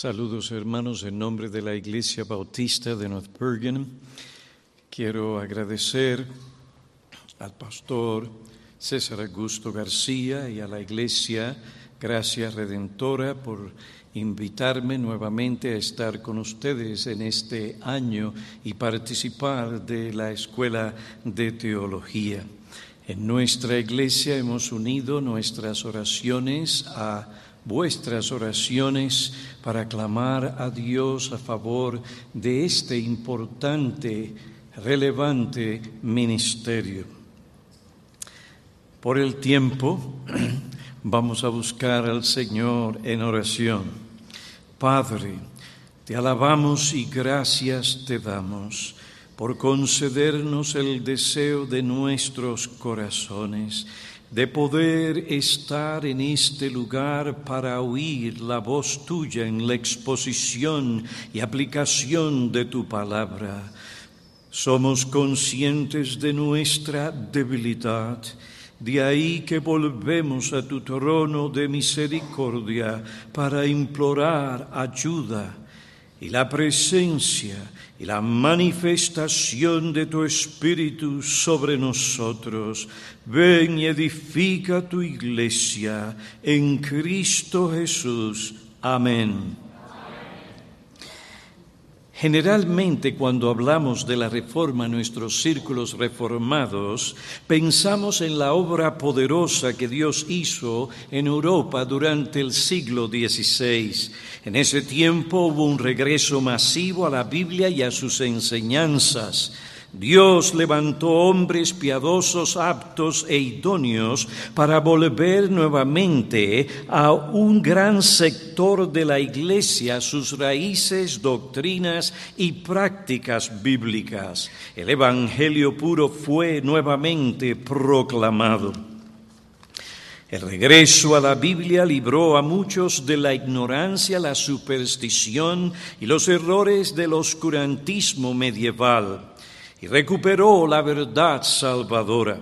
Saludos hermanos en nombre de la Iglesia Bautista de North Bergen. Quiero agradecer al pastor César Augusto García y a la Iglesia Gracia Redentora por invitarme nuevamente a estar con ustedes en este año y participar de la Escuela de Teología. En nuestra iglesia hemos unido nuestras oraciones a vuestras oraciones para clamar a Dios a favor de este importante, relevante ministerio. Por el tiempo, vamos a buscar al Señor en oración. Padre, te alabamos y gracias te damos por concedernos el deseo de nuestros corazones de poder estar en este lugar para oír la voz tuya en la exposición y aplicación de tu palabra. Somos conscientes de nuestra debilidad, de ahí que volvemos a tu trono de misericordia para implorar ayuda y la presencia y la manifestación de tu Espíritu sobre nosotros. Ven y edifica tu iglesia en Cristo Jesús. Amén. Generalmente cuando hablamos de la reforma en nuestros círculos reformados, pensamos en la obra poderosa que Dios hizo en Europa durante el siglo XVI. En ese tiempo hubo un regreso masivo a la Biblia y a sus enseñanzas. Dios levantó hombres piadosos, aptos e idóneos para volver nuevamente a un gran sector de la Iglesia sus raíces, doctrinas y prácticas bíblicas. El Evangelio puro fue nuevamente proclamado. El regreso a la Biblia libró a muchos de la ignorancia, la superstición y los errores del oscurantismo medieval y recuperó la verdad salvadora.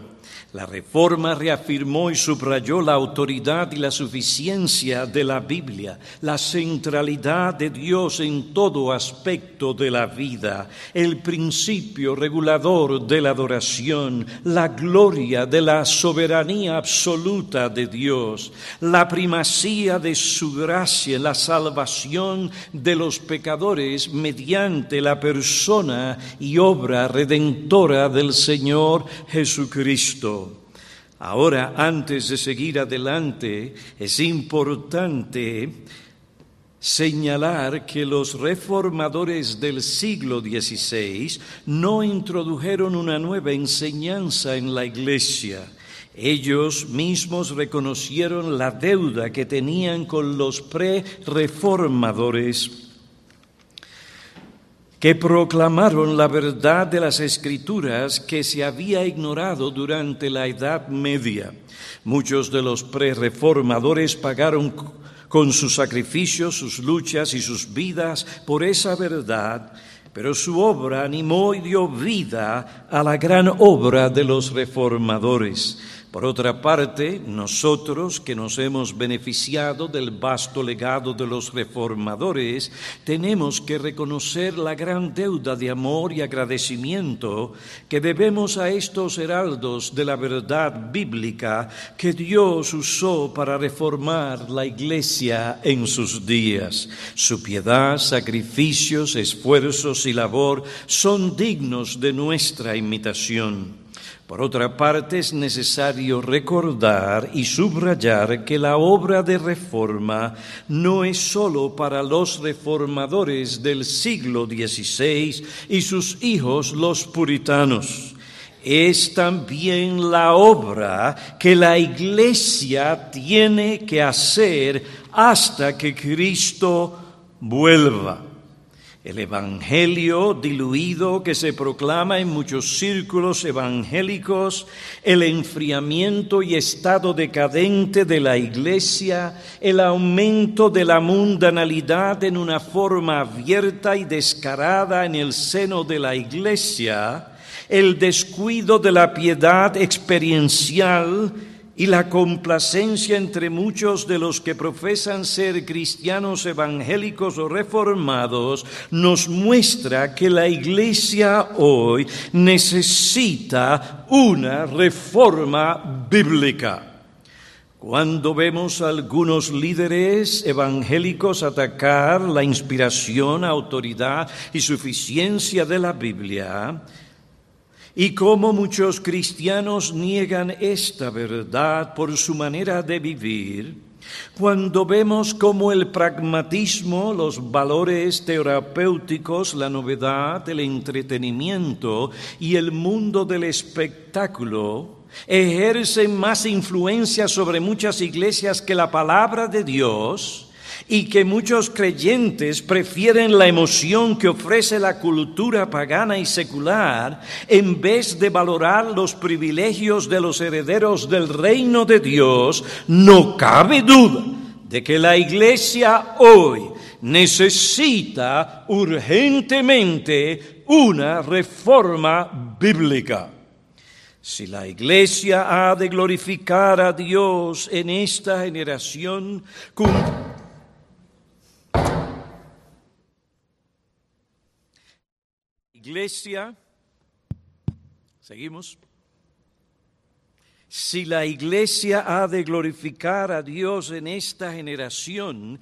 La reforma reafirmó y subrayó la autoridad y la suficiencia de la Biblia, la centralidad de Dios en todo aspecto de la vida, el principio regulador de la adoración, la gloria de la soberanía absoluta de Dios, la primacía de su gracia la salvación de los pecadores mediante la persona y obra redentora del Señor Jesucristo. Ahora, antes de seguir adelante, es importante señalar que los reformadores del siglo XVI no introdujeron una nueva enseñanza en la Iglesia. Ellos mismos reconocieron la deuda que tenían con los pre-reformadores que proclamaron la verdad de las escrituras que se había ignorado durante la Edad Media. Muchos de los prereformadores pagaron con sus sacrificios, sus luchas y sus vidas por esa verdad, pero su obra animó y dio vida a la gran obra de los reformadores. Por otra parte, nosotros que nos hemos beneficiado del vasto legado de los reformadores, tenemos que reconocer la gran deuda de amor y agradecimiento que debemos a estos heraldos de la verdad bíblica que Dios usó para reformar la iglesia en sus días. Su piedad, sacrificios, esfuerzos y labor son dignos de nuestra imitación. Por otra parte, es necesario recordar y subrayar que la obra de reforma no es sólo para los reformadores del siglo XVI y sus hijos los puritanos. Es también la obra que la iglesia tiene que hacer hasta que Cristo vuelva. El Evangelio diluido que se proclama en muchos círculos evangélicos, el enfriamiento y estado decadente de la Iglesia, el aumento de la mundanalidad en una forma abierta y descarada en el seno de la Iglesia, el descuido de la piedad experiencial y la complacencia entre muchos de los que profesan ser cristianos evangélicos o reformados nos muestra que la iglesia hoy necesita una reforma bíblica. Cuando vemos a algunos líderes evangélicos atacar la inspiración, autoridad y suficiencia de la Biblia, y cómo muchos cristianos niegan esta verdad por su manera de vivir, cuando vemos cómo el pragmatismo, los valores terapéuticos, la novedad, el entretenimiento y el mundo del espectáculo ejercen más influencia sobre muchas iglesias que la palabra de Dios, y que muchos creyentes prefieren la emoción que ofrece la cultura pagana y secular en vez de valorar los privilegios de los herederos del reino de Dios, no cabe duda de que la iglesia hoy necesita urgentemente una reforma bíblica. Si la iglesia ha de glorificar a Dios en esta generación, iglesia, seguimos, si la iglesia ha de glorificar a Dios en esta generación,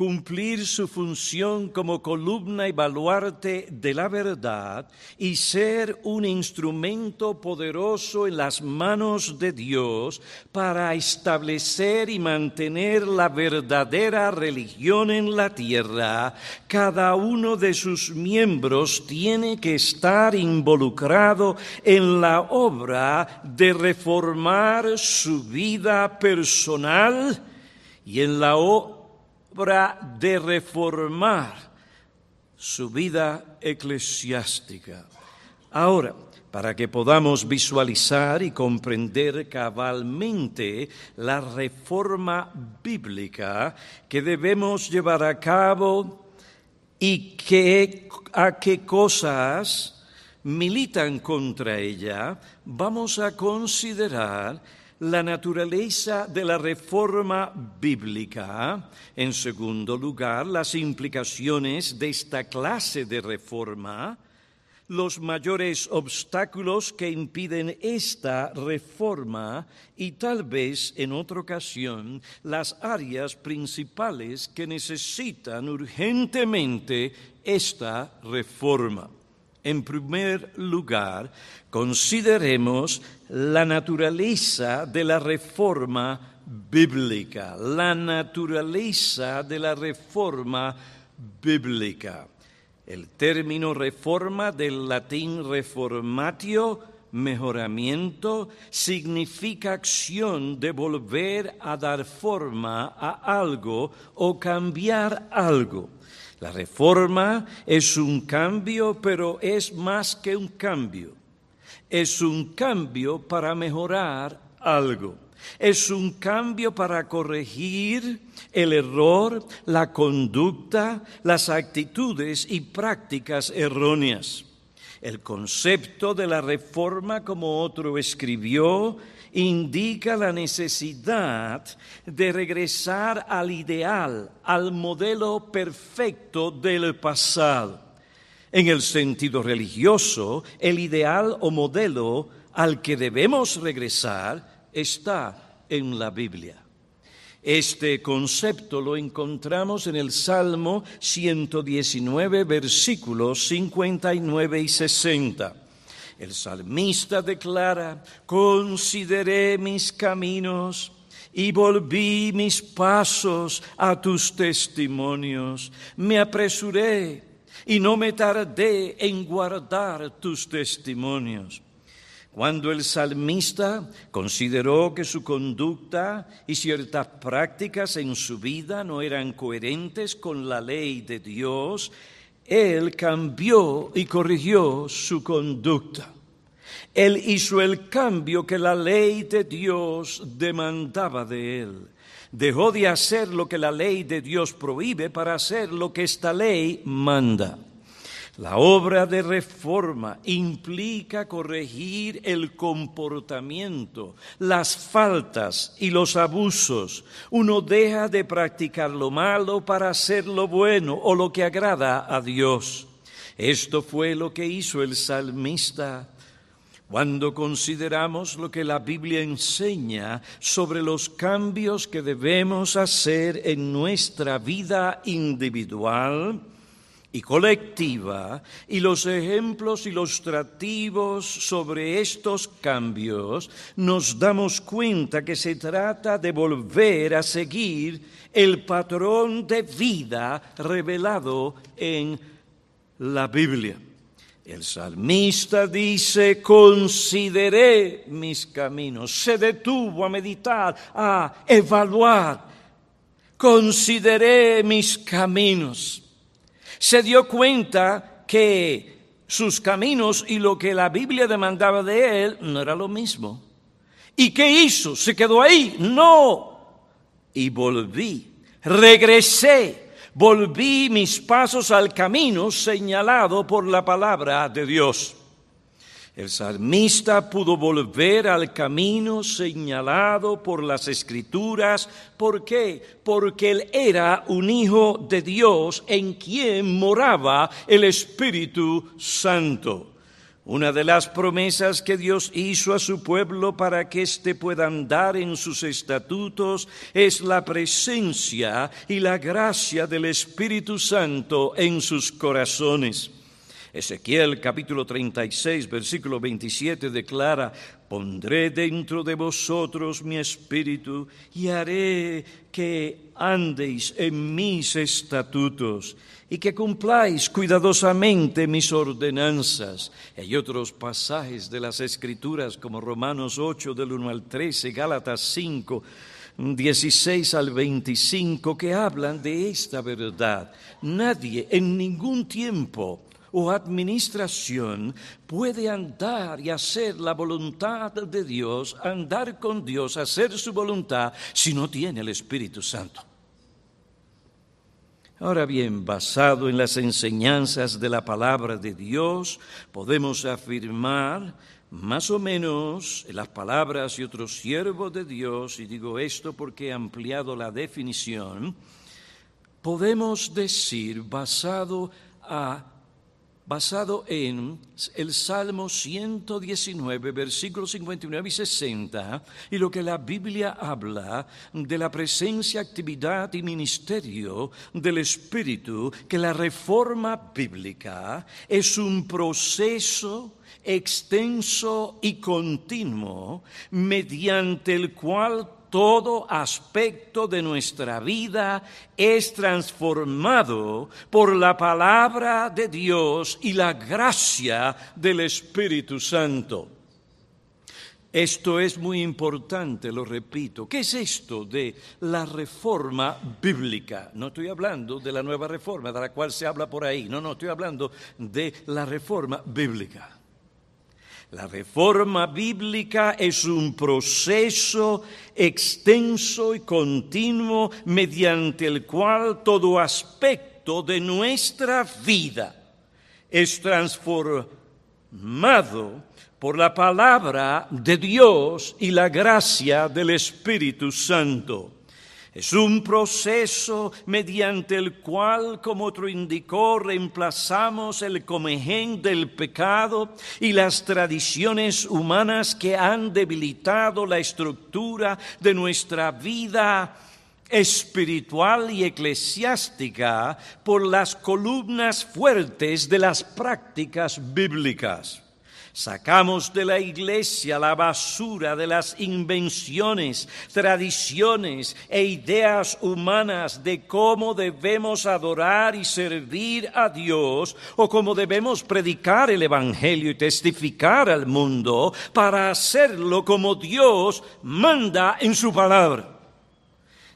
cumplir su función como columna y baluarte de la verdad y ser un instrumento poderoso en las manos de Dios para establecer y mantener la verdadera religión en la tierra, cada uno de sus miembros tiene que estar involucrado en la obra de reformar su vida personal y en la obra de reformar su vida eclesiástica. Ahora, para que podamos visualizar y comprender cabalmente la reforma bíblica que debemos llevar a cabo y que, a qué cosas militan contra ella, vamos a considerar la naturaleza de la reforma bíblica. En segundo lugar, las implicaciones de esta clase de reforma, los mayores obstáculos que impiden esta reforma y tal vez en otra ocasión las áreas principales que necesitan urgentemente esta reforma. En primer lugar, consideremos la naturaleza de la reforma bíblica, la naturaleza de la reforma bíblica. El término reforma del latín reformatio, mejoramiento, significa acción de volver a dar forma a algo o cambiar algo. La reforma es un cambio, pero es más que un cambio. Es un cambio para mejorar algo. Es un cambio para corregir el error, la conducta, las actitudes y prácticas erróneas. El concepto de la reforma, como otro escribió, indica la necesidad de regresar al ideal, al modelo perfecto del pasado. En el sentido religioso, el ideal o modelo al que debemos regresar está en la Biblia. Este concepto lo encontramos en el Salmo 119, versículos 59 y 60. El salmista declara, consideré mis caminos y volví mis pasos a tus testimonios. Me apresuré y no me tardé en guardar tus testimonios. Cuando el salmista consideró que su conducta y ciertas prácticas en su vida no eran coherentes con la ley de Dios, él cambió y corrigió su conducta. Él hizo el cambio que la ley de Dios demandaba de él. Dejó de hacer lo que la ley de Dios prohíbe para hacer lo que esta ley manda. La obra de reforma implica corregir el comportamiento, las faltas y los abusos. Uno deja de practicar lo malo para hacer lo bueno o lo que agrada a Dios. Esto fue lo que hizo el salmista. Cuando consideramos lo que la Biblia enseña sobre los cambios que debemos hacer en nuestra vida individual, y colectiva y los ejemplos ilustrativos sobre estos cambios, nos damos cuenta que se trata de volver a seguir el patrón de vida revelado en la Biblia. El salmista dice, consideré mis caminos, se detuvo a meditar, a evaluar, consideré mis caminos se dio cuenta que sus caminos y lo que la Biblia demandaba de él no era lo mismo. ¿Y qué hizo? ¿Se quedó ahí? No. Y volví, regresé, volví mis pasos al camino señalado por la palabra de Dios. El salmista pudo volver al camino señalado por las escrituras. ¿Por qué? Porque él era un hijo de Dios en quien moraba el Espíritu Santo. Una de las promesas que Dios hizo a su pueblo para que éste pueda andar en sus estatutos es la presencia y la gracia del Espíritu Santo en sus corazones. Ezequiel capítulo 36, versículo 27 declara, pondré dentro de vosotros mi espíritu y haré que andéis en mis estatutos y que cumpláis cuidadosamente mis ordenanzas. Hay otros pasajes de las Escrituras como Romanos 8 del 1 al 13, Gálatas 5, 16 al 25 que hablan de esta verdad. Nadie en ningún tiempo o administración puede andar y hacer la voluntad de Dios, andar con Dios, hacer su voluntad, si no tiene el Espíritu Santo. Ahora bien, basado en las enseñanzas de la palabra de Dios, podemos afirmar más o menos en las palabras de otro siervo de Dios, y digo esto porque he ampliado la definición, podemos decir, basado a basado en el Salmo 119, versículos 59 y 60, y lo que la Biblia habla de la presencia, actividad y ministerio del Espíritu, que la reforma bíblica es un proceso extenso y continuo mediante el cual todo aspecto de nuestra vida es transformado por la palabra de Dios y la gracia del Espíritu Santo. Esto es muy importante, lo repito. ¿Qué es esto de la reforma bíblica? No estoy hablando de la nueva reforma de la cual se habla por ahí. No, no, estoy hablando de la reforma bíblica. La reforma bíblica es un proceso extenso y continuo mediante el cual todo aspecto de nuestra vida es transformado por la palabra de Dios y la gracia del Espíritu Santo. Es un proceso mediante el cual, como otro indicó, reemplazamos el comején del pecado y las tradiciones humanas que han debilitado la estructura de nuestra vida espiritual y eclesiástica por las columnas fuertes de las prácticas bíblicas. Sacamos de la iglesia la basura de las invenciones, tradiciones e ideas humanas de cómo debemos adorar y servir a Dios o cómo debemos predicar el Evangelio y testificar al mundo para hacerlo como Dios manda en su palabra.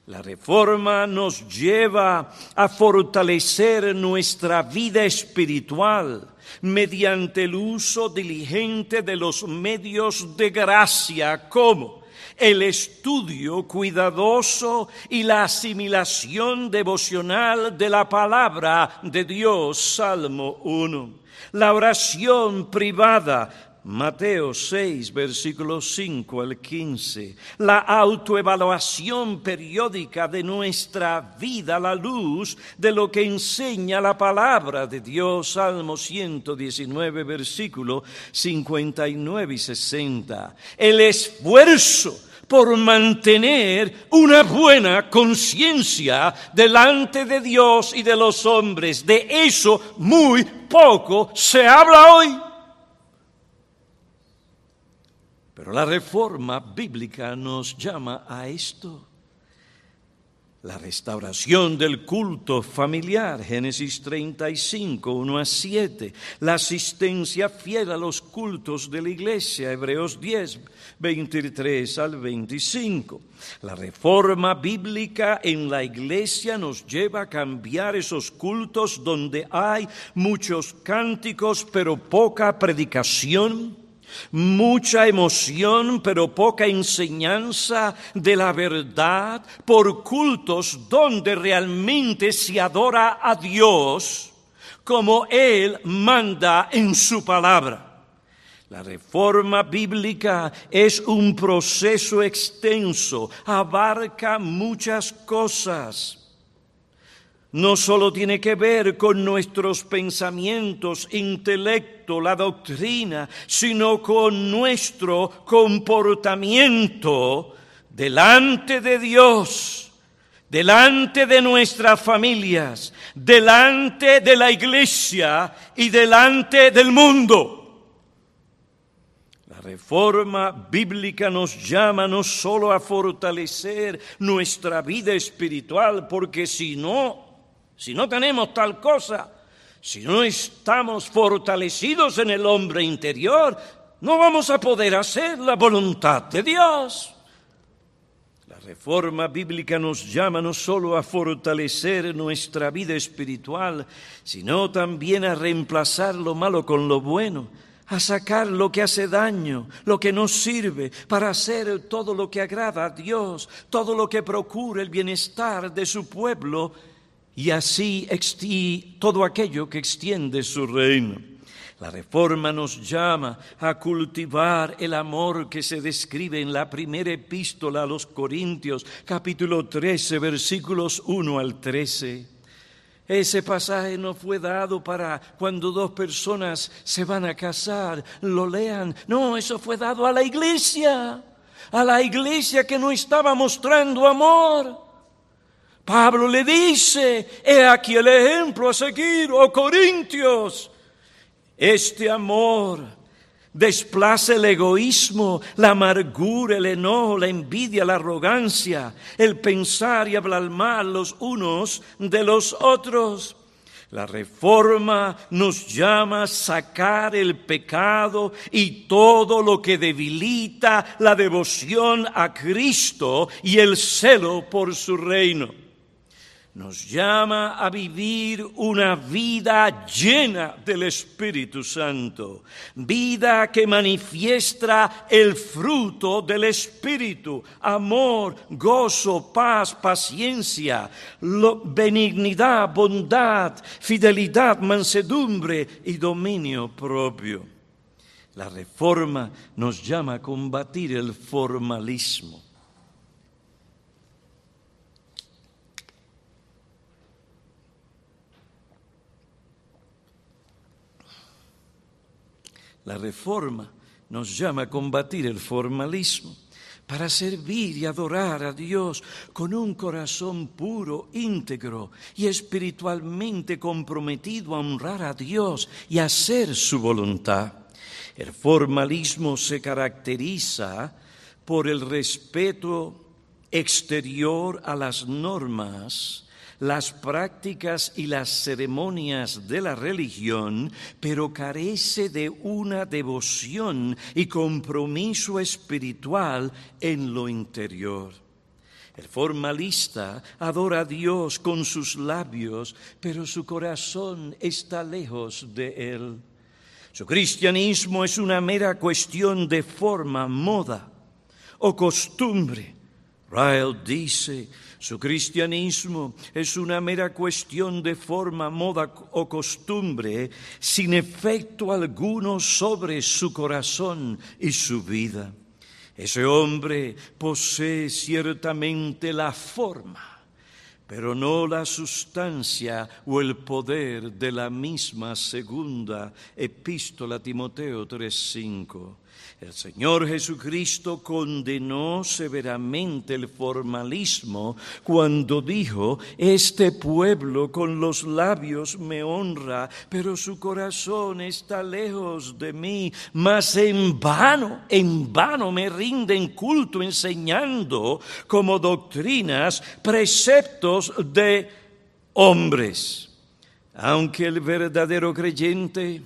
La reforma nos lleva a fortalecer nuestra vida espiritual mediante el uso diligente de los medios de gracia como el estudio cuidadoso y la asimilación devocional de la palabra de Dios, Salmo 1. La oración privada, Mateo 6, versículos 5 al 15. La autoevaluación periódica de nuestra vida la luz de lo que enseña la palabra de Dios. Salmo 119, versículos 59 y 60. El esfuerzo por mantener una buena conciencia delante de Dios y de los hombres. De eso muy poco se habla hoy. Pero la reforma bíblica nos llama a esto. La restauración del culto familiar, Génesis 35, 1 a 7. La asistencia fiel a los cultos de la iglesia, Hebreos 10, 23 al 25. La reforma bíblica en la iglesia nos lleva a cambiar esos cultos donde hay muchos cánticos pero poca predicación mucha emoción pero poca enseñanza de la verdad por cultos donde realmente se adora a Dios como Él manda en su palabra. La reforma bíblica es un proceso extenso, abarca muchas cosas no solo tiene que ver con nuestros pensamientos, intelecto, la doctrina, sino con nuestro comportamiento delante de Dios, delante de nuestras familias, delante de la iglesia y delante del mundo. La reforma bíblica nos llama no solo a fortalecer nuestra vida espiritual, porque si no, si no tenemos tal cosa, si no estamos fortalecidos en el hombre interior, no vamos a poder hacer la voluntad de Dios. La reforma bíblica nos llama no solo a fortalecer nuestra vida espiritual, sino también a reemplazar lo malo con lo bueno, a sacar lo que hace daño, lo que nos sirve, para hacer todo lo que agrada a Dios, todo lo que procura el bienestar de su pueblo y así todo aquello que extiende su reino. La reforma nos llama a cultivar el amor que se describe en la primera epístola a los Corintios, capítulo 13, versículos 1 al 13. Ese pasaje no fue dado para cuando dos personas se van a casar, lo lean. No, eso fue dado a la iglesia, a la iglesia que no estaba mostrando amor. Pablo le dice, he aquí el ejemplo a seguir, oh Corintios. Este amor desplaza el egoísmo, la amargura, el enojo, la envidia, la arrogancia, el pensar y hablar mal los unos de los otros. La reforma nos llama a sacar el pecado y todo lo que debilita la devoción a Cristo y el celo por su reino nos llama a vivir una vida llena del Espíritu Santo, vida que manifiesta el fruto del Espíritu, amor, gozo, paz, paciencia, benignidad, bondad, fidelidad, mansedumbre y dominio propio. La reforma nos llama a combatir el formalismo La reforma nos llama a combatir el formalismo para servir y adorar a Dios con un corazón puro, íntegro y espiritualmente comprometido a honrar a Dios y hacer su voluntad. El formalismo se caracteriza por el respeto exterior a las normas, las prácticas y las ceremonias de la religión, pero carece de una devoción y compromiso espiritual en lo interior. El formalista adora a Dios con sus labios, pero su corazón está lejos de Él. Su cristianismo es una mera cuestión de forma, moda o costumbre. Ryle dice, su cristianismo es una mera cuestión de forma, moda o costumbre, sin efecto alguno sobre su corazón y su vida. Ese hombre posee ciertamente la forma, pero no la sustancia o el poder de la misma segunda epístola Timoteo 3:5. El Señor Jesucristo condenó severamente el formalismo cuando dijo, este pueblo con los labios me honra, pero su corazón está lejos de mí, mas en vano, en vano me rinden culto enseñando como doctrinas preceptos de hombres. Aunque el verdadero creyente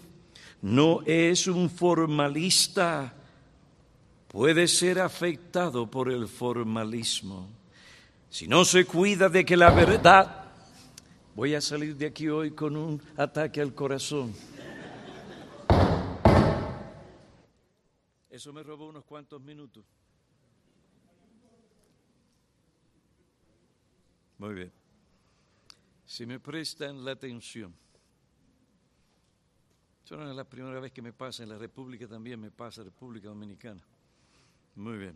no es un formalista, puede ser afectado por el formalismo. Si no se cuida de que la verdad... Voy a salir de aquí hoy con un ataque al corazón. Eso me robó unos cuantos minutos. Muy bien. Si me prestan la atención. Eso no es la primera vez que me pasa, en la República también me pasa, República Dominicana. Muy bien.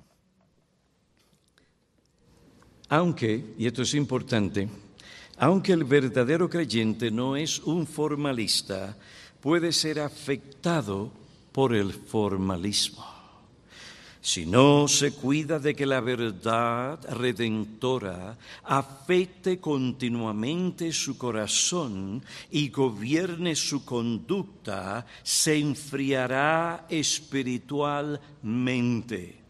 Aunque, y esto es importante, aunque el verdadero creyente no es un formalista, puede ser afectado por el formalismo. Si no se cuida de que la verdad redentora afecte continuamente su corazón y gobierne su conducta, se enfriará espiritualmente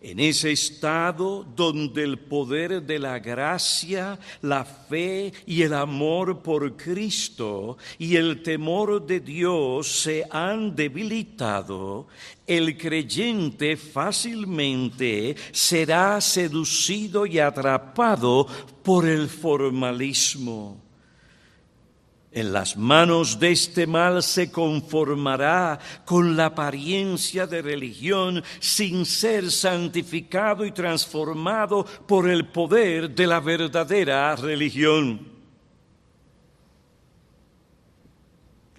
en ese estado donde el poder de la gracia, la fe y el amor por Cristo y el temor de Dios se han debilitado, el creyente fácilmente será seducido y atrapado por el formalismo en las manos de este mal se conformará con la apariencia de religión sin ser santificado y transformado por el poder de la verdadera religión.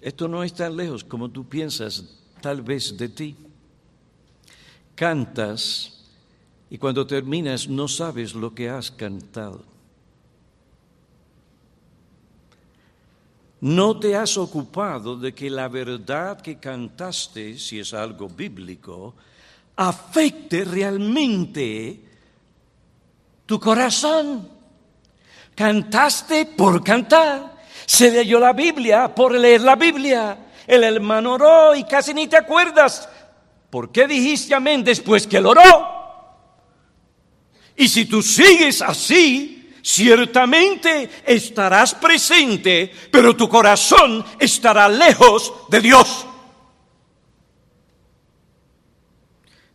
Esto no es tan lejos como tú piensas tal vez de ti. Cantas y cuando terminas no sabes lo que has cantado. No te has ocupado de que la verdad que cantaste, si es algo bíblico, afecte realmente tu corazón. Cantaste por cantar. Se leyó la Biblia por leer la Biblia. El hermano oró y casi ni te acuerdas. ¿Por qué dijiste amén después que él oró? Y si tú sigues así, Ciertamente estarás presente, pero tu corazón estará lejos de Dios.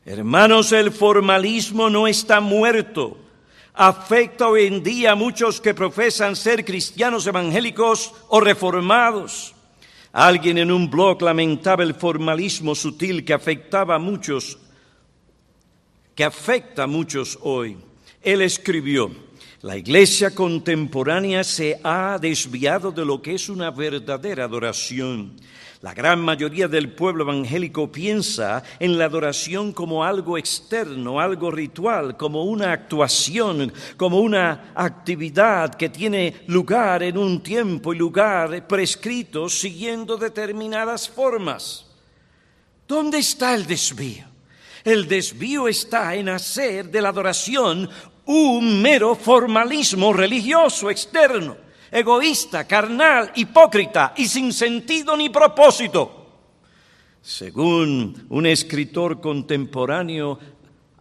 Hermanos, el formalismo no está muerto. Afecta hoy en día a muchos que profesan ser cristianos evangélicos o reformados. Alguien en un blog lamentaba el formalismo sutil que afectaba a muchos, que afecta a muchos hoy. Él escribió, la iglesia contemporánea se ha desviado de lo que es una verdadera adoración. La gran mayoría del pueblo evangélico piensa en la adoración como algo externo, algo ritual, como una actuación, como una actividad que tiene lugar en un tiempo y lugar prescrito siguiendo determinadas formas. ¿Dónde está el desvío? El desvío está en hacer de la adoración un mero formalismo religioso externo, egoísta, carnal, hipócrita y sin sentido ni propósito. Según un escritor contemporáneo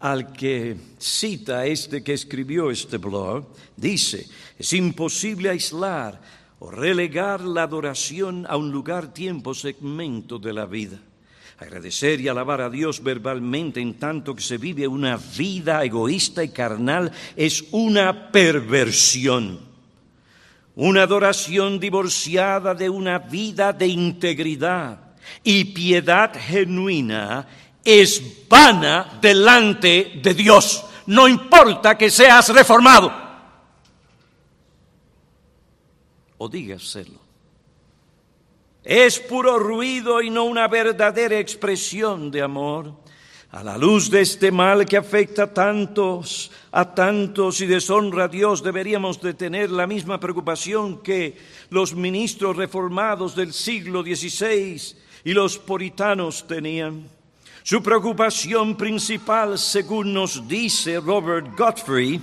al que cita este que escribió este blog, dice, es imposible aislar o relegar la adoración a un lugar, tiempo, segmento de la vida. Agradecer y alabar a Dios verbalmente en tanto que se vive una vida egoísta y carnal es una perversión. Una adoración divorciada de una vida de integridad y piedad genuina es vana delante de Dios. No importa que seas reformado. O dígaselo. Es puro ruido y no una verdadera expresión de amor. A la luz de este mal que afecta a tantos, a tantos y deshonra a Dios, deberíamos de tener la misma preocupación que los ministros reformados del siglo XVI y los puritanos tenían. Su preocupación principal, según nos dice Robert Godfrey,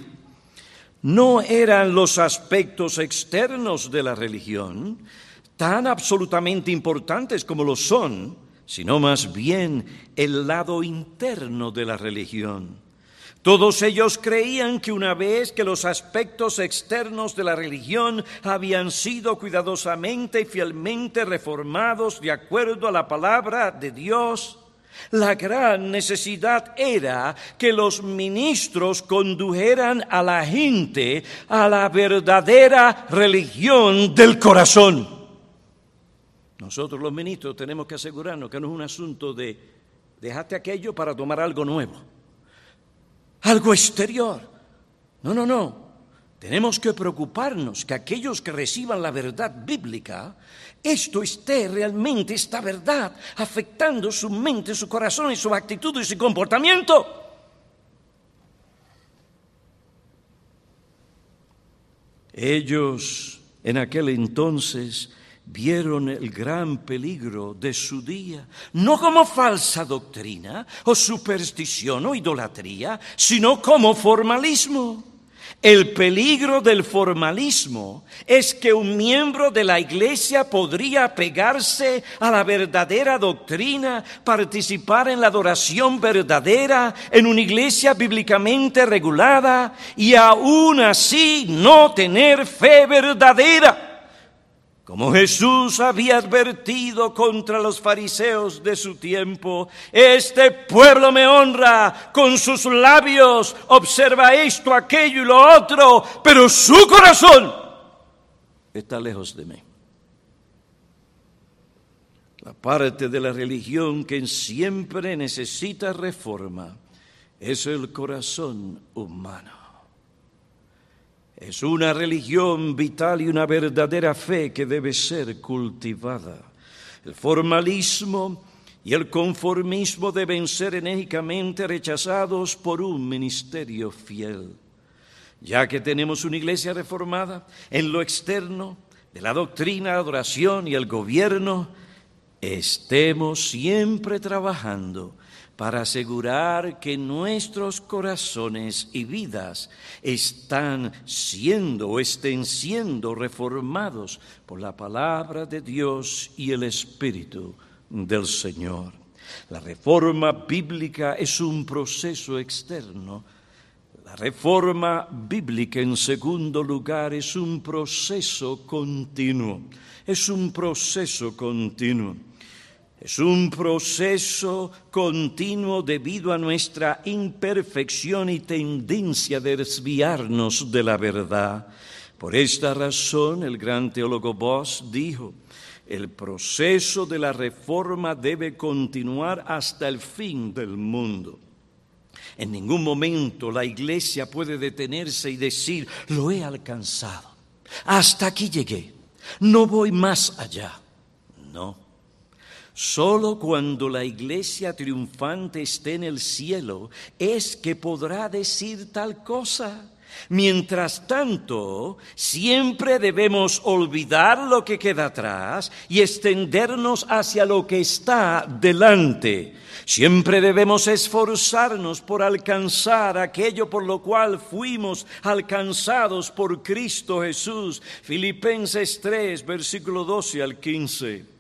no eran los aspectos externos de la religión, tan absolutamente importantes como lo son, sino más bien el lado interno de la religión. Todos ellos creían que una vez que los aspectos externos de la religión habían sido cuidadosamente y fielmente reformados de acuerdo a la palabra de Dios, la gran necesidad era que los ministros condujeran a la gente a la verdadera religión del corazón. Nosotros los ministros tenemos que asegurarnos que no es un asunto de dejarte aquello para tomar algo nuevo, algo exterior. No, no, no. Tenemos que preocuparnos que aquellos que reciban la verdad bíblica, esto esté realmente, esta verdad, afectando su mente, su corazón y su actitud y su comportamiento. Ellos en aquel entonces vieron el gran peligro de su día, no como falsa doctrina o superstición o idolatría, sino como formalismo. El peligro del formalismo es que un miembro de la iglesia podría pegarse a la verdadera doctrina, participar en la adoración verdadera en una iglesia bíblicamente regulada y aún así no tener fe verdadera. Como Jesús había advertido contra los fariseos de su tiempo, este pueblo me honra con sus labios, observa esto, aquello y lo otro, pero su corazón está lejos de mí. La parte de la religión que siempre necesita reforma es el corazón humano. Es una religión vital y una verdadera fe que debe ser cultivada. El formalismo y el conformismo deben ser enérgicamente rechazados por un ministerio fiel. Ya que tenemos una iglesia reformada en lo externo, de la doctrina, adoración y el gobierno, estemos siempre trabajando para asegurar que nuestros corazones y vidas están siendo o estén siendo reformados por la palabra de Dios y el Espíritu del Señor. La reforma bíblica es un proceso externo. La reforma bíblica, en segundo lugar, es un proceso continuo. Es un proceso continuo. Es un proceso continuo debido a nuestra imperfección y tendencia a desviarnos de la verdad. Por esta razón, el gran teólogo Voss dijo, el proceso de la reforma debe continuar hasta el fin del mundo. En ningún momento la iglesia puede detenerse y decir, lo he alcanzado, hasta aquí llegué, no voy más allá. No. Solo cuando la iglesia triunfante esté en el cielo es que podrá decir tal cosa. Mientras tanto, siempre debemos olvidar lo que queda atrás y extendernos hacia lo que está delante. Siempre debemos esforzarnos por alcanzar aquello por lo cual fuimos alcanzados por Cristo Jesús. Filipenses 3, versículo 12 al 15.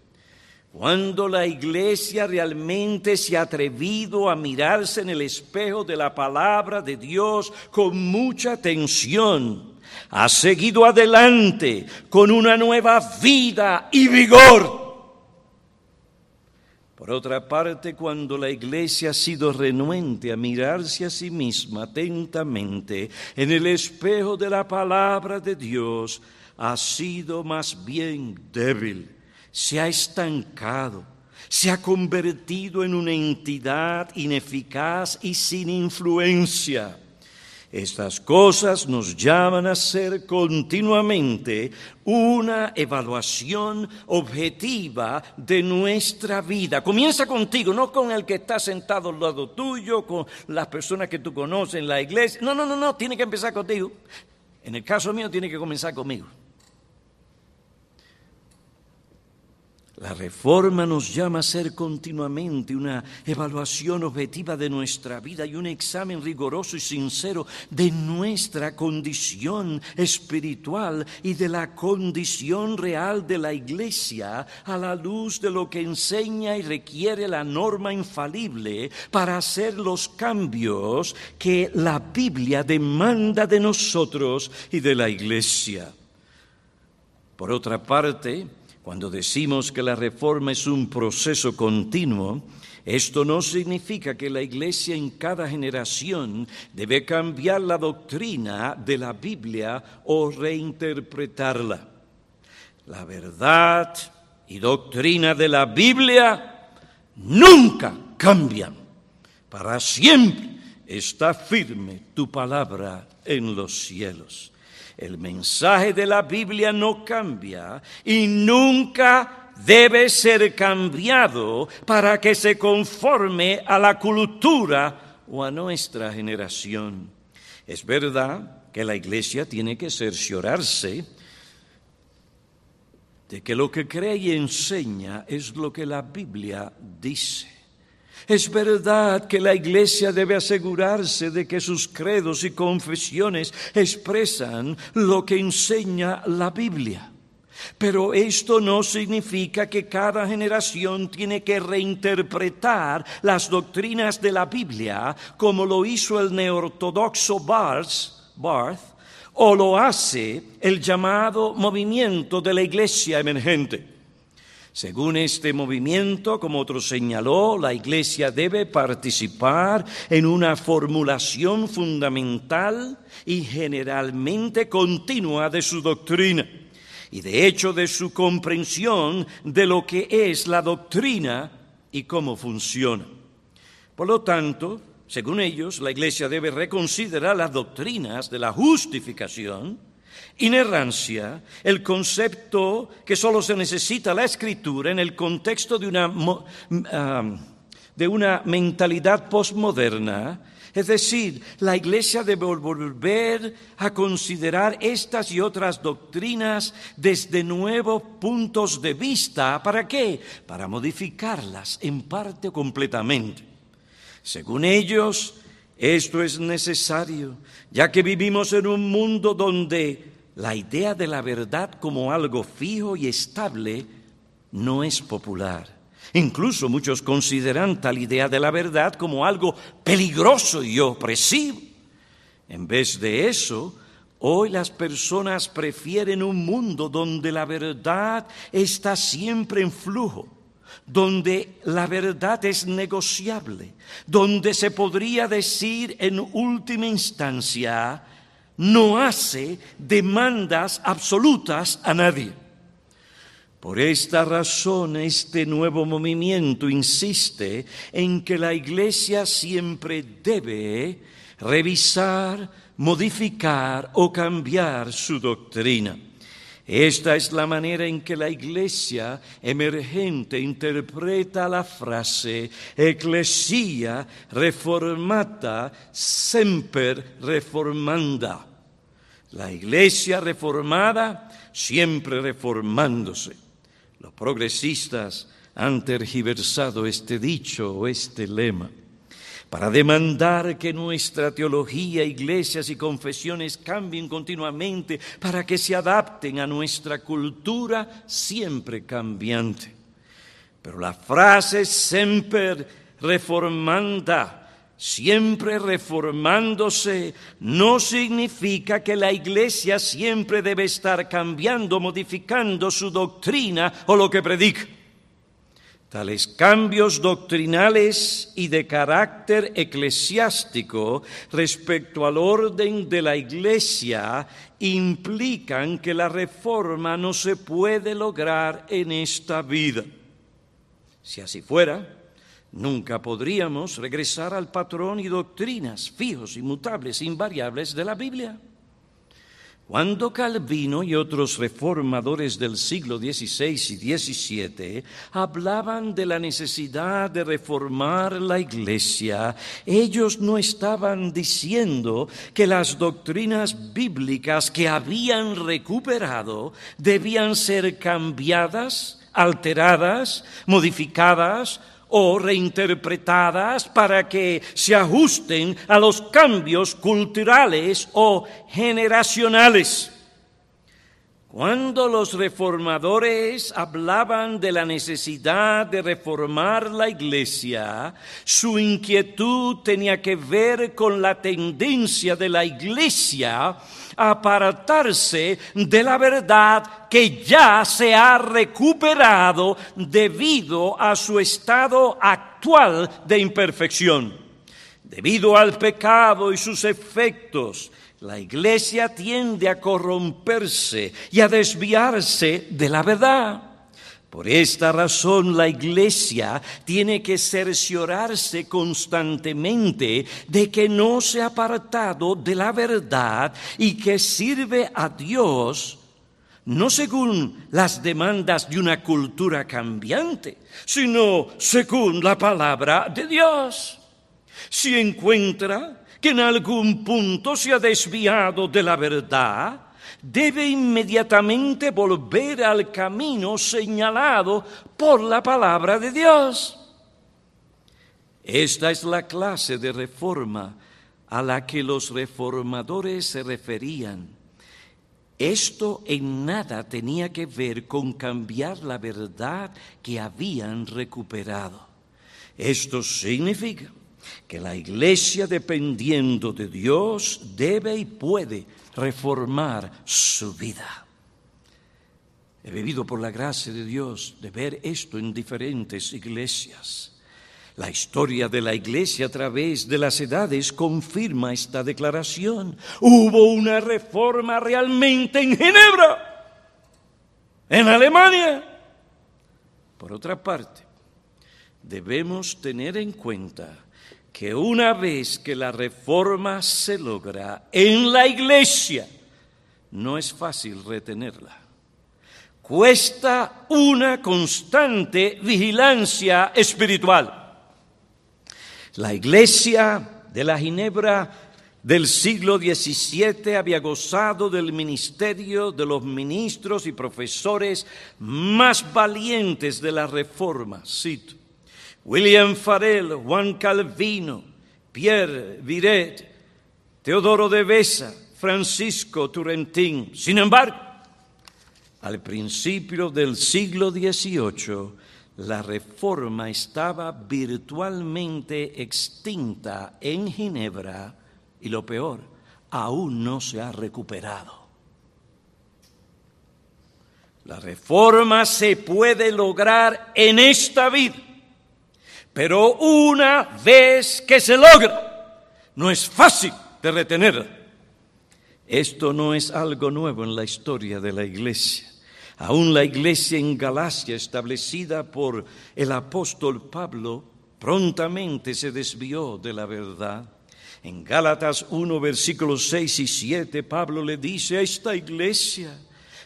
Cuando la iglesia realmente se ha atrevido a mirarse en el espejo de la palabra de Dios con mucha atención, ha seguido adelante con una nueva vida y vigor. Por otra parte, cuando la iglesia ha sido renuente a mirarse a sí misma atentamente en el espejo de la palabra de Dios, ha sido más bien débil se ha estancado, se ha convertido en una entidad ineficaz y sin influencia. Estas cosas nos llaman a hacer continuamente una evaluación objetiva de nuestra vida. Comienza contigo, no con el que está sentado al lado tuyo, con las personas que tú conoces en la iglesia. No, no, no, no, tiene que empezar contigo. En el caso mío tiene que comenzar conmigo. La reforma nos llama a hacer continuamente una evaluación objetiva de nuestra vida y un examen riguroso y sincero de nuestra condición espiritual y de la condición real de la Iglesia a la luz de lo que enseña y requiere la norma infalible para hacer los cambios que la Biblia demanda de nosotros y de la Iglesia. Por otra parte, cuando decimos que la reforma es un proceso continuo, esto no significa que la Iglesia en cada generación debe cambiar la doctrina de la Biblia o reinterpretarla. La verdad y doctrina de la Biblia nunca cambian. Para siempre está firme tu palabra en los cielos. El mensaje de la Biblia no cambia y nunca debe ser cambiado para que se conforme a la cultura o a nuestra generación. Es verdad que la iglesia tiene que cerciorarse de que lo que cree y enseña es lo que la Biblia dice. Es verdad que la Iglesia debe asegurarse de que sus credos y confesiones expresan lo que enseña la Biblia. Pero esto no significa que cada generación tiene que reinterpretar las doctrinas de la Biblia como lo hizo el neortodoxo Barth, o lo hace el llamado movimiento de la iglesia emergente. Según este movimiento, como otro señaló, la Iglesia debe participar en una formulación fundamental y generalmente continua de su doctrina y de hecho de su comprensión de lo que es la doctrina y cómo funciona. Por lo tanto, según ellos, la Iglesia debe reconsiderar las doctrinas de la justificación, Inerrancia, el concepto que solo se necesita la escritura en el contexto de una, de una mentalidad postmoderna, es decir, la Iglesia debe volver a considerar estas y otras doctrinas desde nuevos puntos de vista. ¿Para qué? Para modificarlas en parte o completamente. Según ellos, esto es necesario, ya que vivimos en un mundo donde la idea de la verdad como algo fijo y estable no es popular. Incluso muchos consideran tal idea de la verdad como algo peligroso y opresivo. En vez de eso, hoy las personas prefieren un mundo donde la verdad está siempre en flujo, donde la verdad es negociable, donde se podría decir en última instancia, no hace demandas absolutas a nadie. Por esta razón, este nuevo movimiento insiste en que la Iglesia siempre debe revisar, modificar o cambiar su doctrina. Esta es la manera en que la iglesia emergente interpreta la frase Ecclesia reformata semper reformanda. La iglesia reformada siempre reformándose. Los progresistas han tergiversado este dicho o este lema para demandar que nuestra teología, iglesias y confesiones cambien continuamente para que se adapten a nuestra cultura siempre cambiante. Pero la frase semper reformanda siempre reformándose, no significa que la Iglesia siempre debe estar cambiando, modificando su doctrina o lo que predica. Tales cambios doctrinales y de carácter eclesiástico respecto al orden de la Iglesia implican que la reforma no se puede lograr en esta vida. Si así fuera, nunca podríamos regresar al patrón y doctrinas fijos, inmutables, invariables de la Biblia. Cuando Calvino y otros reformadores del siglo XVI y XVII hablaban de la necesidad de reformar la Iglesia, ellos no estaban diciendo que las doctrinas bíblicas que habían recuperado debían ser cambiadas, alteradas, modificadas o reinterpretadas para que se ajusten a los cambios culturales o generacionales. Cuando los reformadores hablaban de la necesidad de reformar la iglesia, su inquietud tenía que ver con la tendencia de la iglesia apartarse de la verdad que ya se ha recuperado debido a su estado actual de imperfección. Debido al pecado y sus efectos, la iglesia tiende a corromperse y a desviarse de la verdad. Por esta razón la iglesia tiene que cerciorarse constantemente de que no se ha apartado de la verdad y que sirve a Dios no según las demandas de una cultura cambiante, sino según la palabra de Dios. Si encuentra que en algún punto se ha desviado de la verdad, debe inmediatamente volver al camino señalado por la palabra de Dios. Esta es la clase de reforma a la que los reformadores se referían. Esto en nada tenía que ver con cambiar la verdad que habían recuperado. Esto significa que la iglesia, dependiendo de Dios, debe y puede reformar su vida. He vivido por la gracia de Dios de ver esto en diferentes iglesias. La historia de la iglesia a través de las edades confirma esta declaración. Hubo una reforma realmente en Ginebra, en Alemania. Por otra parte, debemos tener en cuenta que una vez que la reforma se logra en la iglesia, no es fácil retenerla. Cuesta una constante vigilancia espiritual. La iglesia de la Ginebra del siglo XVII había gozado del ministerio de los ministros y profesores más valientes de la reforma. Cito. William Farel, Juan Calvino, Pierre Viret, Teodoro de Besa, Francisco Turentín. Sin embargo, al principio del siglo XVIII, la reforma estaba virtualmente extinta en Ginebra y lo peor, aún no se ha recuperado. La reforma se puede lograr en esta vida pero una vez que se logra, no es fácil de retener. Esto no es algo nuevo en la historia de la iglesia. Aún la iglesia en Galacia, establecida por el apóstol Pablo, prontamente se desvió de la verdad. En Gálatas 1, versículos 6 y 7, Pablo le dice a esta iglesia,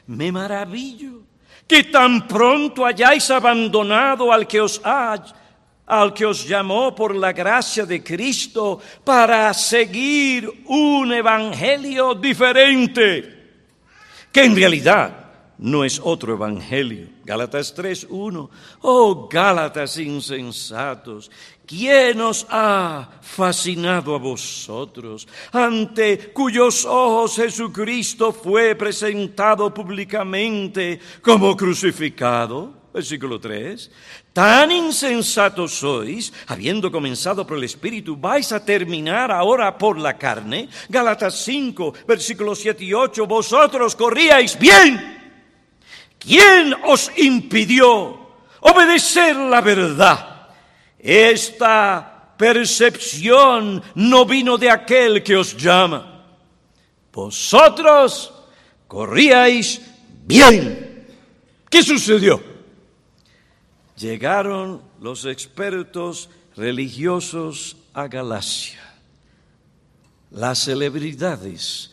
me maravillo que tan pronto hayáis abandonado al que os ha al que os llamó por la gracia de Cristo para seguir un evangelio diferente, que en realidad no es otro evangelio. Gálatas 3.1. Oh Gálatas insensatos, ¿quién os ha fascinado a vosotros, ante cuyos ojos Jesucristo fue presentado públicamente como crucificado? Versículo 3. Tan insensatos sois, habiendo comenzado por el Espíritu, vais a terminar ahora por la carne. Gálatas 5, versículos 7 y 8. Vosotros corríais bien. ¿Quién os impidió obedecer la verdad? Esta percepción no vino de aquel que os llama. Vosotros corríais bien. ¿Qué sucedió? Llegaron los expertos religiosos a Galacia, las celebridades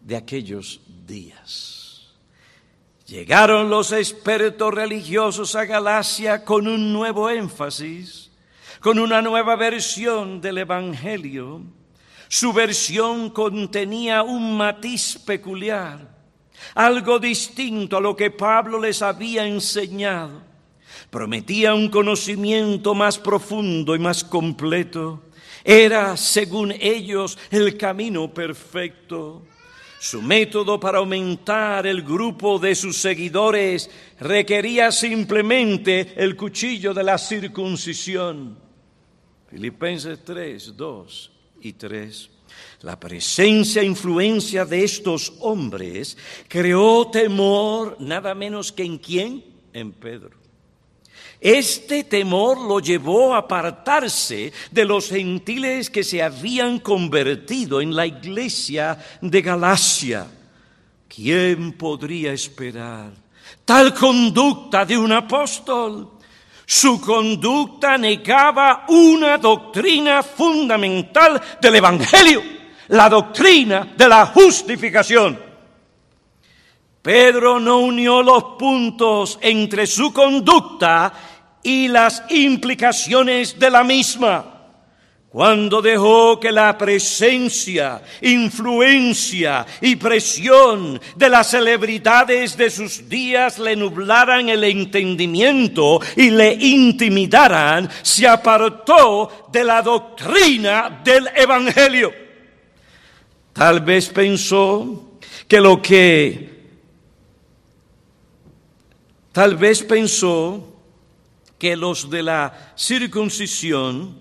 de aquellos días. Llegaron los expertos religiosos a Galacia con un nuevo énfasis, con una nueva versión del Evangelio. Su versión contenía un matiz peculiar, algo distinto a lo que Pablo les había enseñado. Prometía un conocimiento más profundo y más completo. Era, según ellos, el camino perfecto. Su método para aumentar el grupo de sus seguidores requería simplemente el cuchillo de la circuncisión. Filipenses 3, 2 y 3. La presencia e influencia de estos hombres creó temor nada menos que en quién? En Pedro. Este temor lo llevó a apartarse de los gentiles que se habían convertido en la iglesia de Galacia. ¿Quién podría esperar tal conducta de un apóstol? Su conducta negaba una doctrina fundamental del Evangelio, la doctrina de la justificación. Pedro no unió los puntos entre su conducta y las implicaciones de la misma. Cuando dejó que la presencia, influencia y presión de las celebridades de sus días le nublaran el entendimiento y le intimidaran, se apartó de la doctrina del Evangelio. Tal vez pensó que lo que, tal vez pensó que los de la circuncisión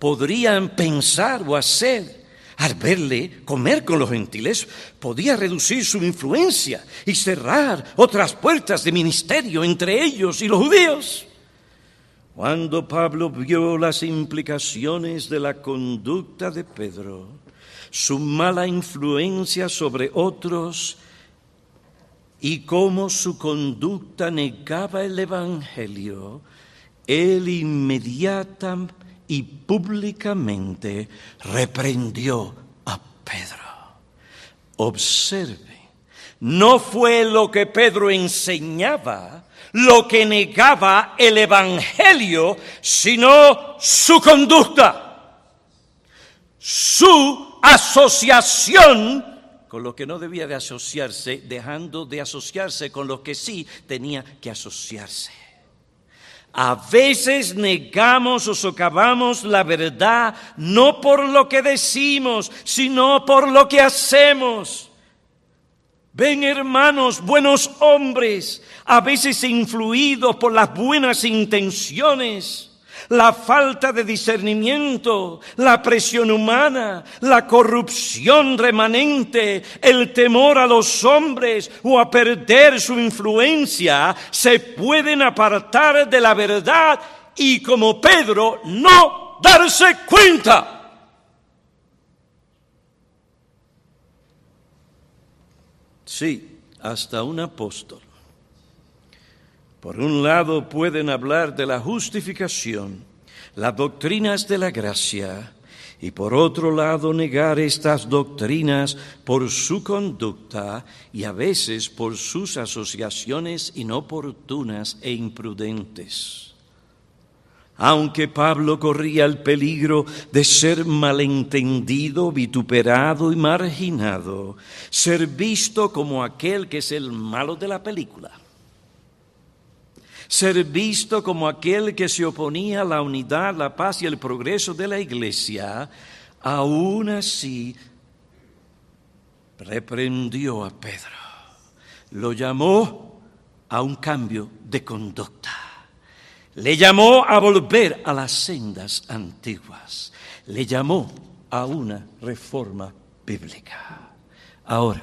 podrían pensar o hacer al verle comer con los gentiles, podía reducir su influencia y cerrar otras puertas de ministerio entre ellos y los judíos. Cuando Pablo vio las implicaciones de la conducta de Pedro, su mala influencia sobre otros y cómo su conducta negaba el Evangelio, él inmediata y públicamente reprendió a Pedro. Observe, no fue lo que Pedro enseñaba lo que negaba el Evangelio, sino su conducta, su asociación con lo que no debía de asociarse, dejando de asociarse con lo que sí tenía que asociarse. A veces negamos o socavamos la verdad no por lo que decimos, sino por lo que hacemos. Ven hermanos, buenos hombres, a veces influidos por las buenas intenciones la falta de discernimiento, la presión humana, la corrupción remanente, el temor a los hombres o a perder su influencia, se pueden apartar de la verdad y como Pedro no darse cuenta. Sí, hasta un apóstol por un lado pueden hablar de la justificación, las doctrinas de la gracia, y por otro lado negar estas doctrinas por su conducta y a veces por sus asociaciones inoportunas e imprudentes. Aunque Pablo corría el peligro de ser malentendido, vituperado y marginado, ser visto como aquel que es el malo de la película ser visto como aquel que se oponía a la unidad, la paz y el progreso de la iglesia, aún así reprendió a Pedro, lo llamó a un cambio de conducta, le llamó a volver a las sendas antiguas, le llamó a una reforma bíblica. Ahora,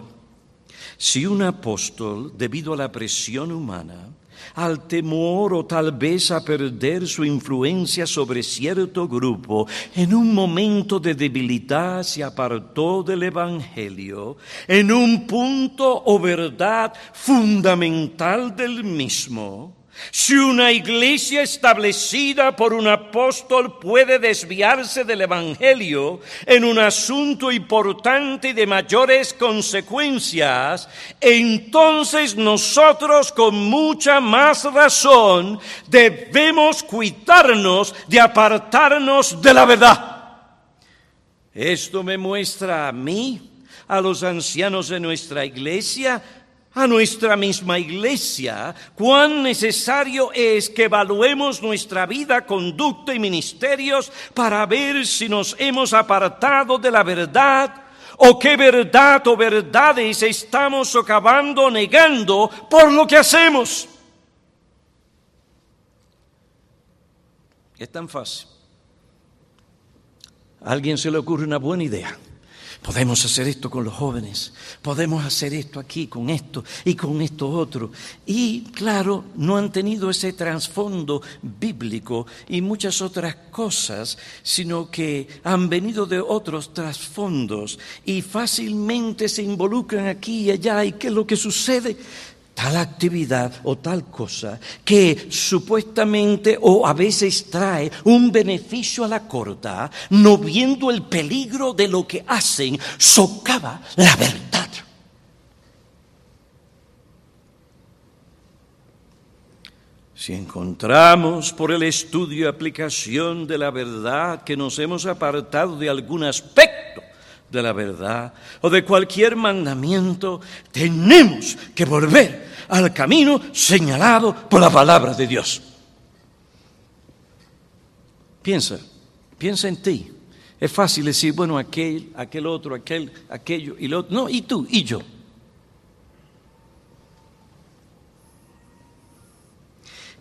si un apóstol, debido a la presión humana, al temor o tal vez a perder su influencia sobre cierto grupo, en un momento de debilidad se apartó del Evangelio, en un punto o verdad fundamental del mismo, Si una iglesia establecida por un apóstol puede desviarse del Evangelio en un asunto importante y de mayores consecuencias, entonces nosotros con mucha más razón debemos cuidarnos de apartarnos de la verdad. Esto me muestra a mí, a los ancianos de nuestra iglesia, a nuestra misma iglesia cuán necesario es que evaluemos nuestra vida, conducta y ministerios para ver si nos hemos apartado de la verdad o qué verdad o verdades estamos acabando negando por lo que hacemos. Es tan fácil. A alguien se le ocurre una buena idea Podemos hacer esto con los jóvenes, podemos hacer esto aquí con esto y con esto otro. Y claro, no han tenido ese trasfondo bíblico y muchas otras cosas, sino que han venido de otros trasfondos y fácilmente se involucran aquí y allá. ¿Y qué es lo que sucede? Tal actividad o tal cosa que supuestamente o a veces trae un beneficio a la corta, no viendo el peligro de lo que hacen, socava la verdad. Si encontramos por el estudio y aplicación de la verdad que nos hemos apartado de algún aspecto de la verdad o de cualquier mandamiento, tenemos que volver al camino señalado por la palabra de Dios. Piensa, piensa en ti. Es fácil decir, bueno, aquel, aquel otro, aquel, aquello y lo otro. No, y tú, y yo.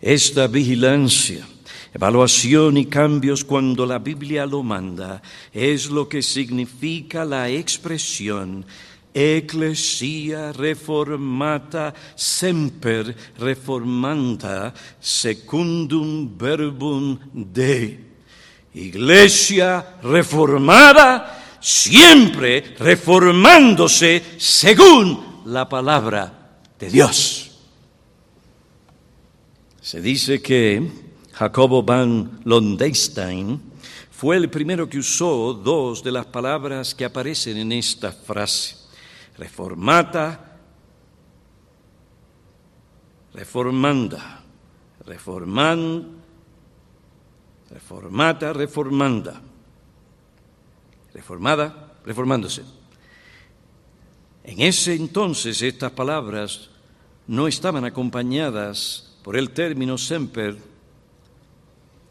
Esta vigilancia, evaluación y cambios cuando la Biblia lo manda es lo que significa la expresión Ecclesia reformata semper reformanda secundum verbum Dei. Iglesia reformada siempre reformándose según la palabra de Dios. Se dice que Jacobo van Londestein fue el primero que usó dos de las palabras que aparecen en esta frase reformata, reformanda, reforman, reformata, reformanda, reformada, reformándose. En ese entonces estas palabras no estaban acompañadas por el término semper.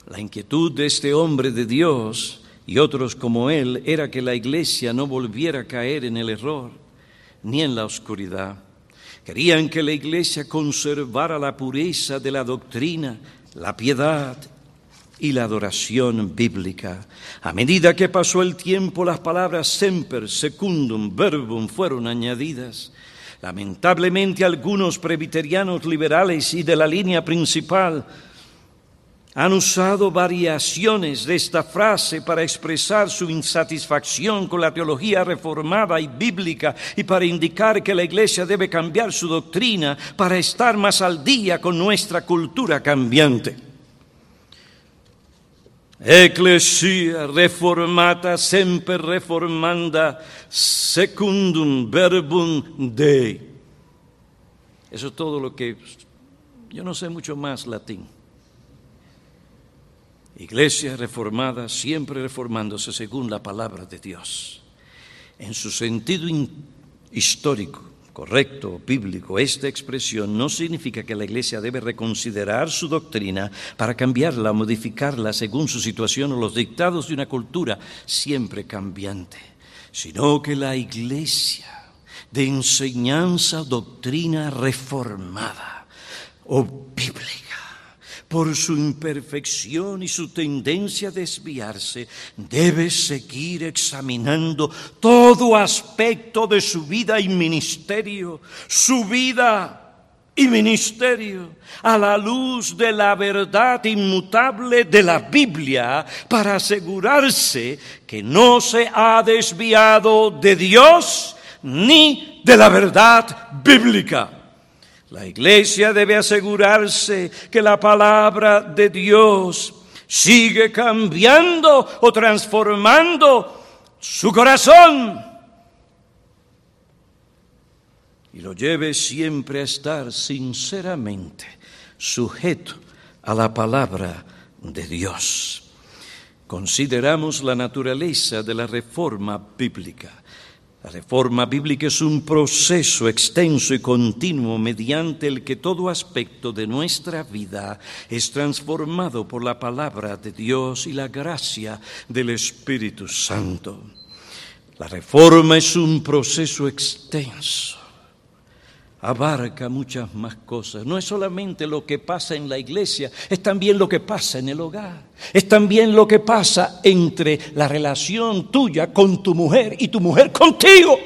La inquietud de este hombre de Dios y otros como él era que la iglesia no volviera a caer en el error ni en la oscuridad. Querían que la iglesia conservara la pureza de la doctrina, la piedad y la adoración bíblica. A medida que pasó el tiempo, las palabras semper, secundum, verbum fueron añadidas. Lamentablemente algunos presbiterianos liberales y de la línea principal han usado variaciones de esta frase para expresar su insatisfacción con la teología reformada y bíblica y para indicar que la Iglesia debe cambiar su doctrina para estar más al día con nuestra cultura cambiante. Ecclesia reformata sempre reformanda secundum verbum Dei. Eso es todo lo que yo no sé mucho más latín. Iglesia reformada, siempre reformándose según la palabra de Dios. En su sentido histórico, correcto, bíblico, esta expresión no significa que la Iglesia debe reconsiderar su doctrina para cambiarla modificarla según su situación o los dictados de una cultura siempre cambiante, sino que la Iglesia de enseñanza, doctrina reformada o bíblica por su imperfección y su tendencia a desviarse, debe seguir examinando todo aspecto de su vida y ministerio, su vida y ministerio, a la luz de la verdad inmutable de la Biblia, para asegurarse que no se ha desviado de Dios ni de la verdad bíblica. La iglesia debe asegurarse que la palabra de Dios sigue cambiando o transformando su corazón y lo lleve siempre a estar sinceramente sujeto a la palabra de Dios. Consideramos la naturaleza de la reforma bíblica. La reforma bíblica es un proceso extenso y continuo mediante el que todo aspecto de nuestra vida es transformado por la palabra de Dios y la gracia del Espíritu Santo. La reforma es un proceso extenso abarca muchas más cosas. No es solamente lo que pasa en la iglesia, es también lo que pasa en el hogar. Es también lo que pasa entre la relación tuya con tu mujer y tu mujer contigo.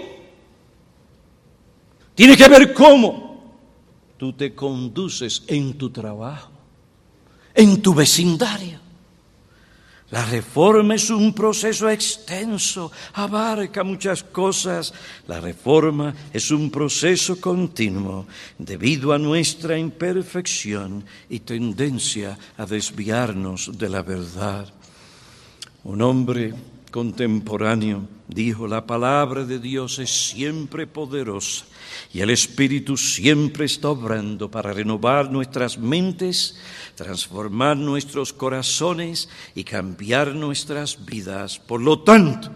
Tiene que ver cómo tú te conduces en tu trabajo, en tu vecindario la reforma es un proceso extenso, abarca muchas cosas. La reforma es un proceso continuo debido a nuestra imperfección y tendencia a desviarnos de la verdad. Un hombre contemporáneo dijo, la palabra de Dios es siempre poderosa y el Espíritu siempre está obrando para renovar nuestras mentes, transformar nuestros corazones y cambiar nuestras vidas. Por lo tanto,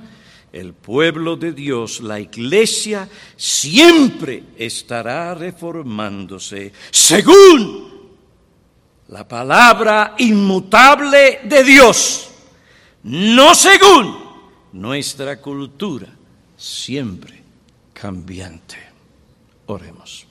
el pueblo de Dios, la iglesia, siempre estará reformándose según la palabra inmutable de Dios, no según nuestra cultura siempre cambiante. Oremos.